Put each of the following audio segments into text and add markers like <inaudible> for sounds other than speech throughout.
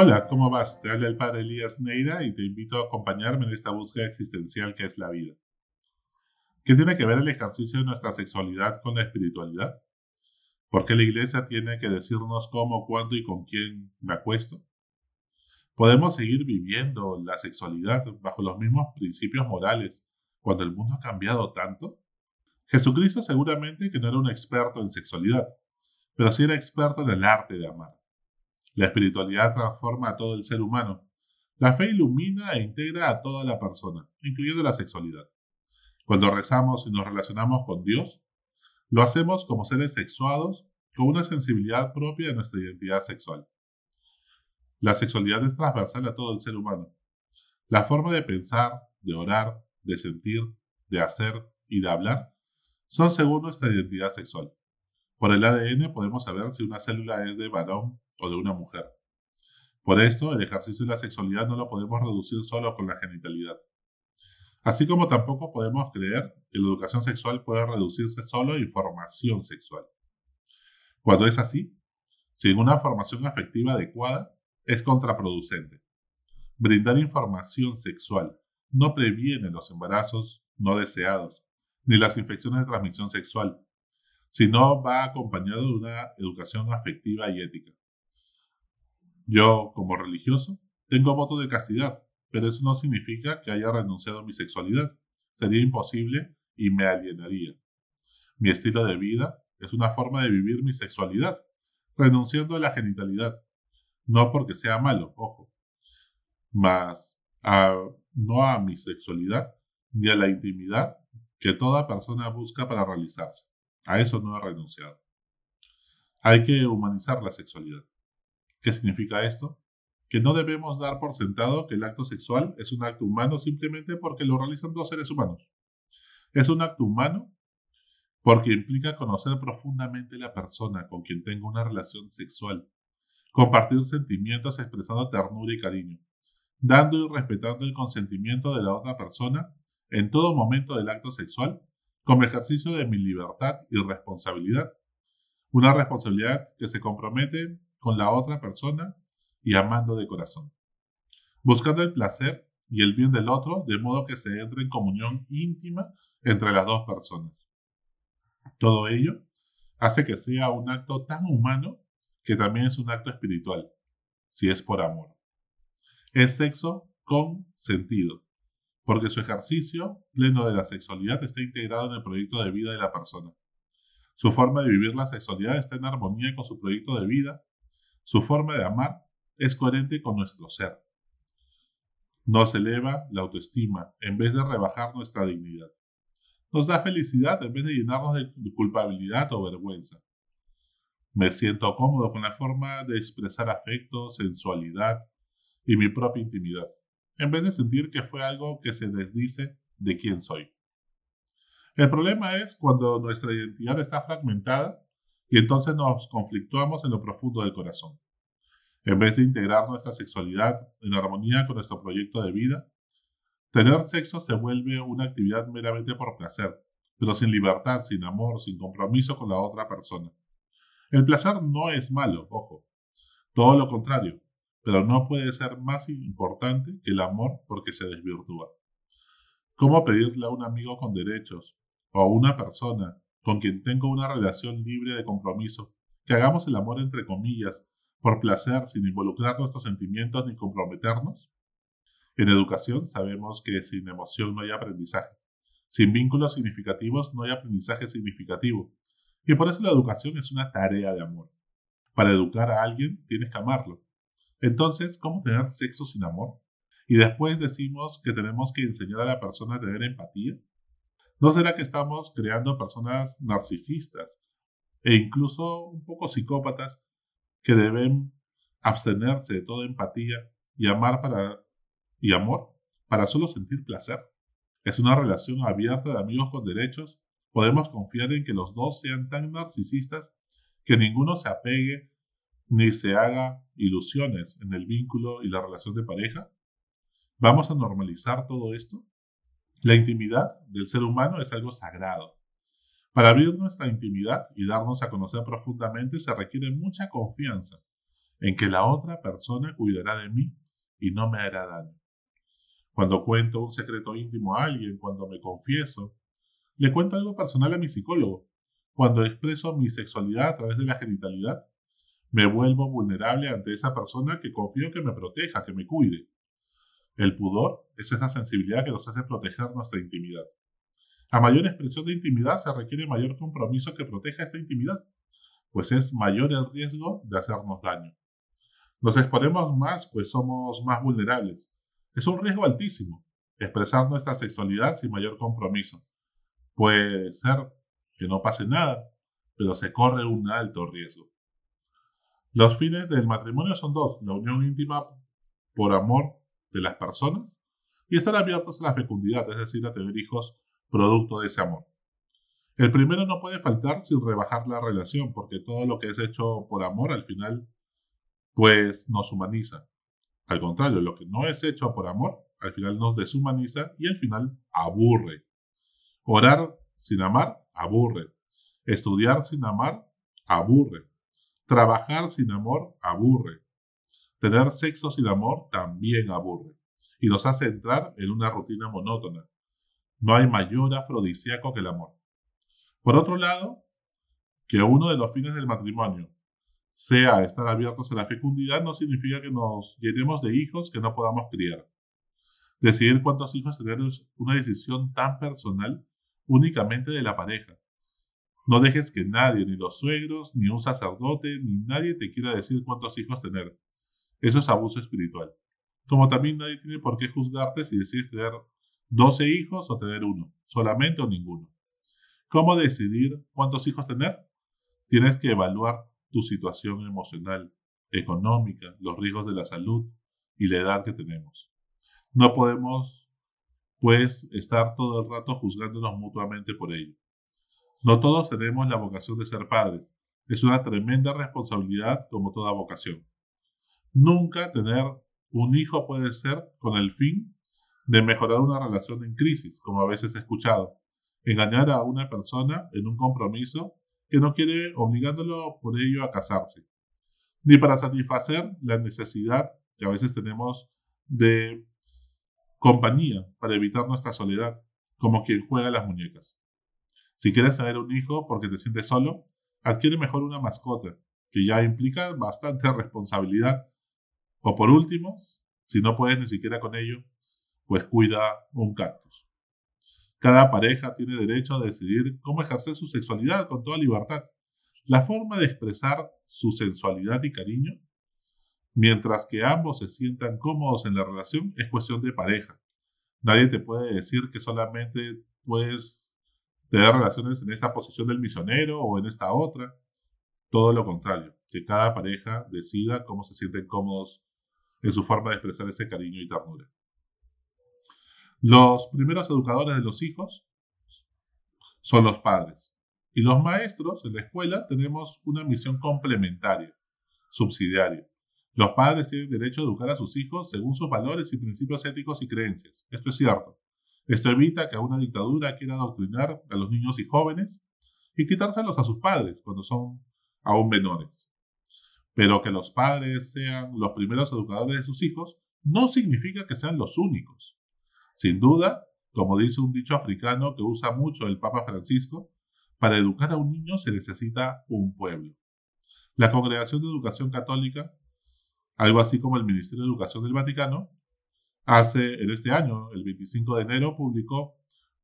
Hola, ¿cómo vas? Te habla el padre Elías Neira y te invito a acompañarme en esta búsqueda existencial que es la vida. ¿Qué tiene que ver el ejercicio de nuestra sexualidad con la espiritualidad? ¿Por qué la iglesia tiene que decirnos cómo, cuándo y con quién me acuesto? ¿Podemos seguir viviendo la sexualidad bajo los mismos principios morales cuando el mundo ha cambiado tanto? Jesucristo seguramente que no era un experto en sexualidad, pero sí era experto en el arte de amar. La espiritualidad transforma a todo el ser humano. La fe ilumina e integra a toda la persona, incluyendo la sexualidad. Cuando rezamos y nos relacionamos con Dios, lo hacemos como seres sexuados con una sensibilidad propia de nuestra identidad sexual. La sexualidad es transversal a todo el ser humano. La forma de pensar, de orar, de sentir, de hacer y de hablar son según nuestra identidad sexual. Por el ADN podemos saber si una célula es de varón o de una mujer. Por esto, el ejercicio de la sexualidad no lo podemos reducir solo con la genitalidad. Así como tampoco podemos creer que la educación sexual puede reducirse solo a información sexual. Cuando es así, sin una formación afectiva adecuada, es contraproducente. Brindar información sexual no previene los embarazos no deseados, ni las infecciones de transmisión sexual, sino va acompañado de una educación afectiva y ética. Yo, como religioso, tengo voto de castidad, pero eso no significa que haya renunciado a mi sexualidad. Sería imposible y me alienaría. Mi estilo de vida es una forma de vivir mi sexualidad, renunciando a la genitalidad. No porque sea malo, ojo, mas no a mi sexualidad ni a la intimidad que toda persona busca para realizarse. A eso no he renunciado. Hay que humanizar la sexualidad. ¿Qué significa esto? Que no debemos dar por sentado que el acto sexual es un acto humano simplemente porque lo realizan dos seres humanos. Es un acto humano porque implica conocer profundamente la persona con quien tengo una relación sexual, compartir sentimientos expresando ternura y cariño, dando y respetando el consentimiento de la otra persona en todo momento del acto sexual como ejercicio de mi libertad y responsabilidad. Una responsabilidad que se compromete con la otra persona y amando de corazón. Buscando el placer y el bien del otro de modo que se entre en comunión íntima entre las dos personas. Todo ello hace que sea un acto tan humano que también es un acto espiritual, si es por amor. Es sexo con sentido, porque su ejercicio pleno de la sexualidad está integrado en el proyecto de vida de la persona. Su forma de vivir la sexualidad está en armonía con su proyecto de vida. Su forma de amar es coherente con nuestro ser. Nos eleva la autoestima en vez de rebajar nuestra dignidad. Nos da felicidad en vez de llenarnos de culpabilidad o vergüenza. Me siento cómodo con la forma de expresar afecto, sensualidad y mi propia intimidad en vez de sentir que fue algo que se desdice de quién soy. El problema es cuando nuestra identidad está fragmentada y entonces nos conflictuamos en lo profundo del corazón. En vez de integrar nuestra sexualidad en armonía con nuestro proyecto de vida, tener sexo se vuelve una actividad meramente por placer, pero sin libertad, sin amor, sin compromiso con la otra persona. El placer no es malo, ojo, todo lo contrario, pero no puede ser más importante que el amor porque se desvirtúa. ¿Cómo pedirle a un amigo con derechos o a una persona con quien tengo una relación libre de compromiso que hagamos el amor entre comillas por placer sin involucrar nuestros sentimientos ni comprometernos? En educación sabemos que sin emoción no hay aprendizaje. Sin vínculos significativos no hay aprendizaje significativo. Y por eso la educación es una tarea de amor. Para educar a alguien tienes que amarlo. Entonces, ¿cómo tener sexo sin amor? Y después decimos que tenemos que enseñar a la persona a tener empatía. ¿No será que estamos creando personas narcisistas e incluso un poco psicópatas que deben abstenerse de toda empatía y amar para y amor para solo sentir placer? Es una relación abierta de amigos con derechos. Podemos confiar en que los dos sean tan narcisistas que ninguno se apegue ni se haga ilusiones en el vínculo y la relación de pareja? ¿Vamos a normalizar todo esto? La intimidad del ser humano es algo sagrado. Para abrir nuestra intimidad y darnos a conocer profundamente se requiere mucha confianza en que la otra persona cuidará de mí y no me hará daño. Cuando cuento un secreto íntimo a alguien, cuando me confieso, le cuento algo personal a mi psicólogo, cuando expreso mi sexualidad a través de la genitalidad, me vuelvo vulnerable ante esa persona que confío que me proteja, que me cuide. El pudor es esa sensibilidad que nos hace proteger nuestra intimidad. A mayor expresión de intimidad se requiere mayor compromiso que proteja esta intimidad, pues es mayor el riesgo de hacernos daño. Nos exponemos más, pues somos más vulnerables. Es un riesgo altísimo expresar nuestra sexualidad sin mayor compromiso. Puede ser que no pase nada, pero se corre un alto riesgo. Los fines del matrimonio son dos, la unión íntima por amor de las personas y estar abiertos a la fecundidad, es decir, a tener hijos producto de ese amor. El primero no puede faltar sin rebajar la relación, porque todo lo que es hecho por amor al final, pues nos humaniza. Al contrario, lo que no es hecho por amor, al final nos deshumaniza y al final aburre. Orar sin amar, aburre. Estudiar sin amar, aburre. Trabajar sin amor, aburre. Tener sexo sin amor también aburre. Y nos hace entrar en una rutina monótona, no hay mayor afrodisíaco que el amor. Por otro lado, que uno de los fines del matrimonio sea estar abiertos a la fecundidad no significa que nos llenemos de hijos que no podamos criar. Decidir cuántos hijos tener es una decisión tan personal únicamente de la pareja. No dejes que nadie, ni los suegros, ni un sacerdote, ni nadie te quiera decir cuántos hijos tener. Eso es abuso espiritual. Como también nadie tiene por qué juzgarte si decides tener 12 hijos o tener uno, solamente o ninguno. ¿Cómo decidir cuántos hijos tener? Tienes que evaluar tu situación emocional, económica, los riesgos de la salud y la edad que tenemos. No podemos, pues, estar todo el rato juzgándonos mutuamente por ello. No todos tenemos la vocación de ser padres. Es una tremenda responsabilidad como toda vocación. Nunca tener un hijo puede ser con el fin de mejorar una relación en crisis, como a veces he escuchado. Engañar a una persona en un compromiso que no quiere obligándolo por ello a casarse. Ni para satisfacer la necesidad que a veces tenemos de compañía para evitar nuestra soledad, como quien juega las muñecas. Si quieres tener un hijo porque te sientes solo, adquiere mejor una mascota, que ya implica bastante <laughs> responsabilidad. O por último, si no puedes ni siquiera con ello, pues cuida un cactus. Cada pareja tiene derecho a decidir cómo ejercer su sexualidad con toda libertad. La forma de expresar su sensualidad y cariño, mientras que ambos se sientan cómodos en la relación, es cuestión de pareja. Nadie te puede decir que solamente puedes tener relaciones en esta posición del misionero o en esta otra. Todo lo contrario, que cada pareja decida cómo se sienten cómodos en su forma de expresar ese cariño y ternura. Los primeros educadores de los hijos son los padres. Y los maestros en la escuela tenemos una misión complementaria, subsidiaria. Los padres tienen derecho a educar a sus hijos según sus valores y principios éticos y creencias. Esto es cierto. Esto evita que una dictadura quiera adoctrinar a los niños y jóvenes y quitárselos a sus padres cuando son aún menores. Pero que los padres sean los primeros educadores de sus hijos no significa que sean los únicos. Sin duda, como dice un dicho africano que usa mucho el Papa Francisco, para educar a un niño se necesita un pueblo. La Congregación de Educación Católica, algo así como el Ministerio de Educación del Vaticano, hace en este año, el 25 de enero, publicó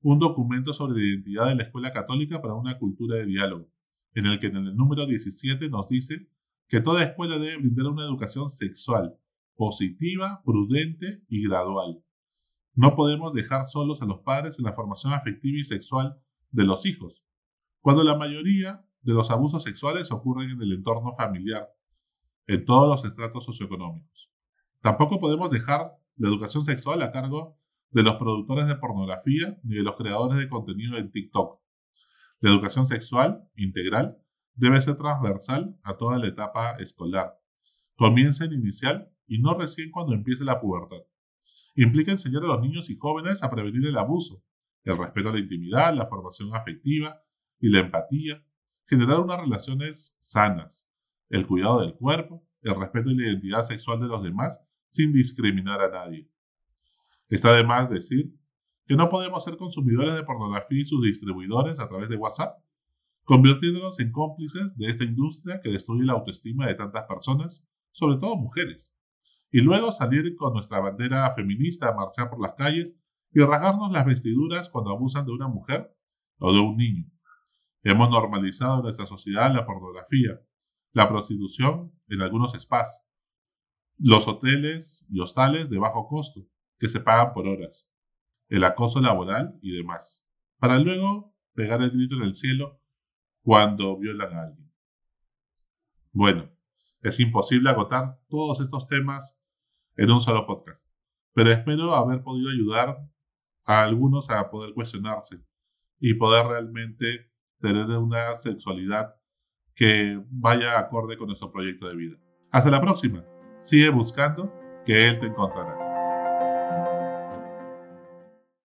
un documento sobre la identidad de la Escuela Católica para una cultura de diálogo, en el que en el número 17 nos dice que toda escuela debe brindar una educación sexual, positiva, prudente y gradual, no podemos dejar solos a los padres en la formación afectiva y sexual de los hijos, cuando la mayoría de los abusos sexuales ocurren en el entorno familiar, en todos los estratos socioeconómicos. Tampoco podemos dejar la educación sexual a cargo de los productores de pornografía ni de los creadores de contenido en TikTok. La educación sexual integral debe ser transversal a toda la etapa escolar. Comienza en inicial y no recién cuando empiece la pubertad implica enseñar a los niños y jóvenes a prevenir el abuso, el respeto a la intimidad, la formación afectiva y la empatía, generar unas relaciones sanas, el cuidado del cuerpo, el respeto y la identidad sexual de los demás sin discriminar a nadie. Está de más decir que no podemos ser consumidores de pornografía y sus distribuidores a través de WhatsApp, convirtiéndonos en cómplices de esta industria que destruye la autoestima de tantas personas, sobre todo mujeres, y luego salir con nuestra bandera feminista a marchar por las calles y rasgarnos las vestiduras cuando abusan de una mujer o de un niño. Hemos normalizado en nuestra sociedad la pornografía, la prostitución en algunos spas, los hoteles y hostales de bajo costo, que se pagan por horas, el acoso laboral y demás, para luego pegar el grito en el cielo cuando violan a alguien. Bueno, es imposible agotar todos estos temas en un solo podcast, pero espero haber podido ayudar a algunos a poder cuestionarse y poder realmente tener una sexualidad que vaya acorde con nuestro proyecto de vida. Hasta la próxima. Sigue buscando que Él te encontrará.